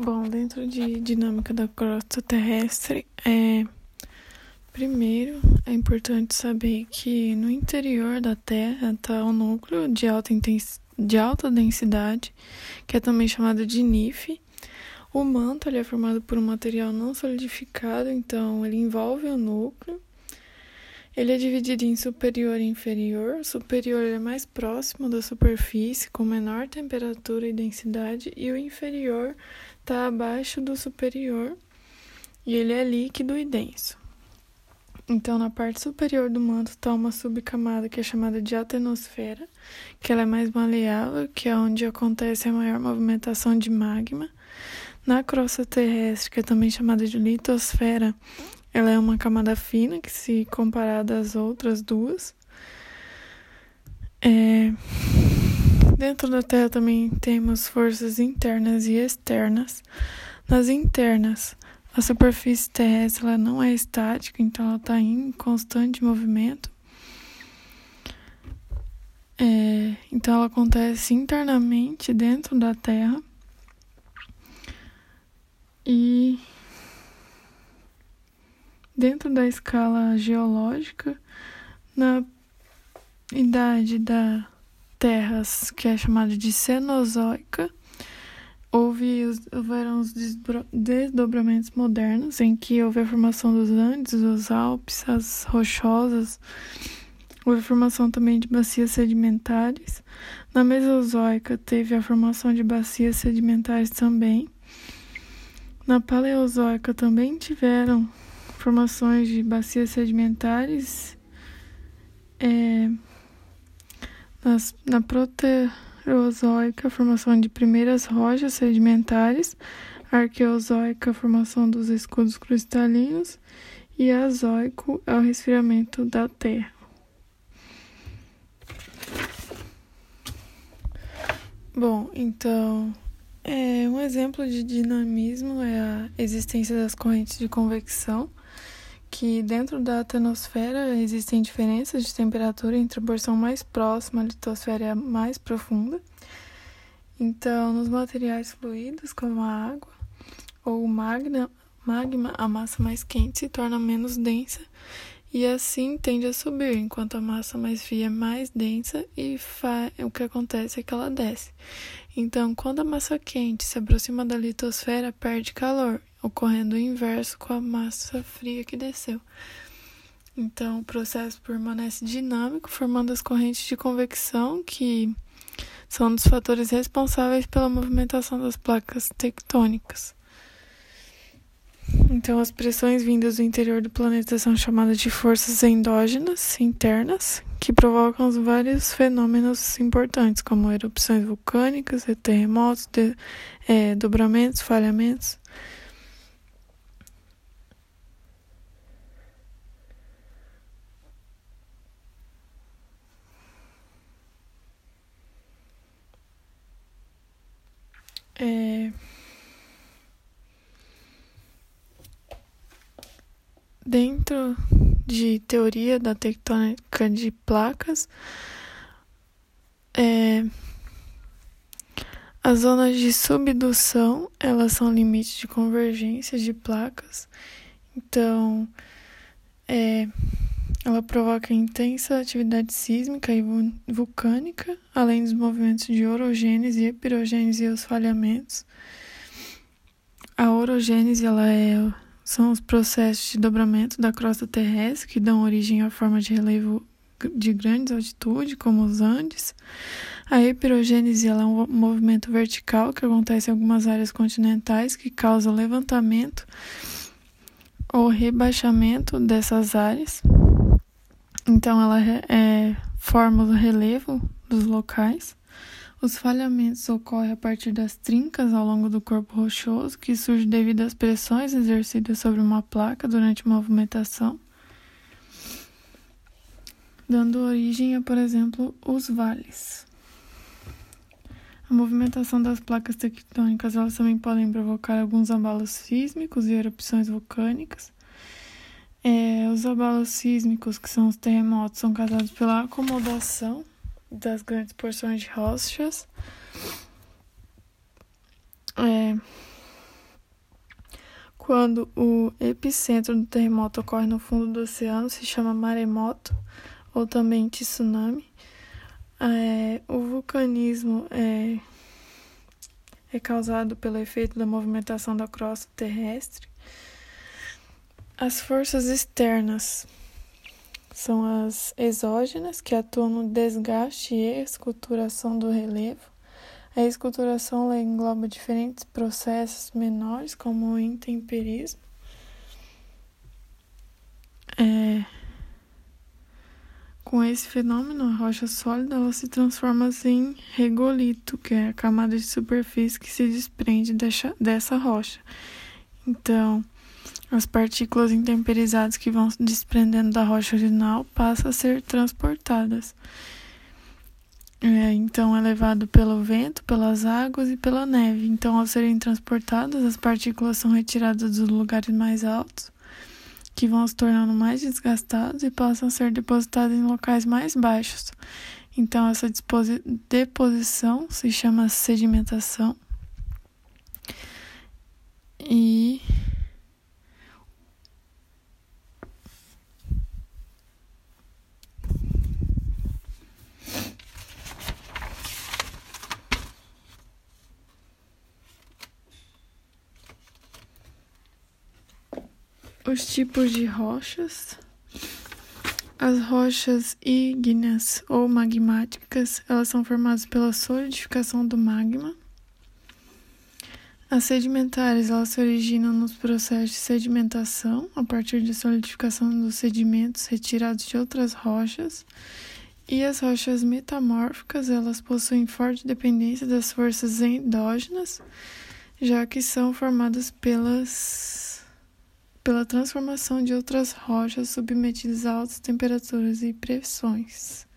Bom, dentro de dinâmica da crosta terrestre, é primeiro é importante saber que no interior da Terra está o núcleo de alta, de alta densidade, que é também chamado de NIF. O manto ele é formado por um material não solidificado, então ele envolve o núcleo. Ele é dividido em superior e inferior. O superior é mais próximo da superfície, com menor temperatura e densidade, e o inferior está abaixo do superior e ele é líquido e denso. Então, na parte superior do manto está uma subcamada que é chamada de atenosfera, que ela é mais maleável, que é onde acontece a maior movimentação de magma. Na crosta terrestre, que é também chamada de litosfera, ela é uma camada fina que, se comparada às outras duas, é... Dentro da Terra também temos forças internas e externas. Nas internas, a superfície terrestre ela não é estática, então ela está em constante movimento. É, então ela acontece internamente dentro da Terra. E dentro da escala geológica, na idade da terras que é chamada de Cenozoica, houve houveram os desdobramentos modernos em que houve a formação dos Andes, os Alpes, as rochosas, houve a formação também de bacias sedimentares. Na Mesozoica teve a formação de bacias sedimentares também. Na Paleozoica também tiveram formações de bacias sedimentares. É, nas, na Proterozoica, formação de primeiras rochas sedimentares, Arqueozoica, formação dos escudos cristalinos, e Azoico é o resfriamento da Terra. Bom, então, é, um exemplo de dinamismo é a existência das correntes de convecção que dentro da atmosfera existem diferenças de temperatura entre a porção mais próxima à litosfera mais profunda. Então, nos materiais fluidos, como a água ou o magna, magma, a massa mais quente se torna menos densa e assim tende a subir, enquanto a massa mais fria é mais densa e o que acontece é que ela desce. Então, quando a massa quente se aproxima da litosfera, perde calor ocorrendo o inverso com a massa fria que desceu. Então, o processo permanece dinâmico, formando as correntes de convecção, que são um dos fatores responsáveis pela movimentação das placas tectônicas. Então, as pressões vindas do interior do planeta são chamadas de forças endógenas, internas, que provocam vários fenômenos importantes, como erupções vulcânicas, terremotos, de, é, dobramentos, falhamentos. É... Dentro de teoria da tectônica de placas, é... as zonas de subdução elas são limites de convergência de placas. Então, é, ela provoca intensa atividade sísmica e vulcânica, além dos movimentos de orogênese, epirogênese e os falhamentos. A orogênese ela é, são os processos de dobramento da crosta terrestre que dão origem à forma de relevo de grande altitude, como os Andes. A epirogênese ela é um movimento vertical que acontece em algumas áreas continentais que causa levantamento ou rebaixamento dessas áreas. Então, ela é, forma o relevo dos locais. Os falhamentos ocorrem a partir das trincas ao longo do corpo rochoso, que surge devido às pressões exercidas sobre uma placa durante a movimentação, dando origem a, por exemplo, os vales. A movimentação das placas tectônicas elas também podem provocar alguns abalos sísmicos e erupções vulcânicas. É, os abalos sísmicos, que são os terremotos, são causados pela acomodação das grandes porções de rochas. É, Quando o epicentro do terremoto ocorre no fundo do oceano, se chama maremoto ou também tsunami. É, o vulcanismo é, é causado pelo efeito da movimentação da crosta terrestre. As forças externas são as exógenas, que atuam no desgaste e esculturação do relevo. A esculturação engloba diferentes processos menores, como o intemperismo. É... Com esse fenômeno, a rocha sólida ela se transforma em regolito, que é a camada de superfície que se desprende dessa, rocha. Então, as partículas intemperizadas que vão se desprendendo da rocha original passam a ser transportadas. É, então é levado pelo vento, pelas águas e pela neve. Então, ao serem transportadas, as partículas são retiradas dos lugares mais altos, que vão se tornando mais desgastados e passam a ser depositadas em locais mais baixos. Então, essa deposição se chama sedimentação. E Os tipos de rochas. As rochas ígneas ou magmáticas, elas são formadas pela solidificação do magma. As sedimentares, elas se originam nos processos de sedimentação, a partir de solidificação dos sedimentos retirados de outras rochas. E as rochas metamórficas, elas possuem forte dependência das forças endógenas, já que são formadas pelas pela transformação de outras rochas submetidas a altas temperaturas e pressões.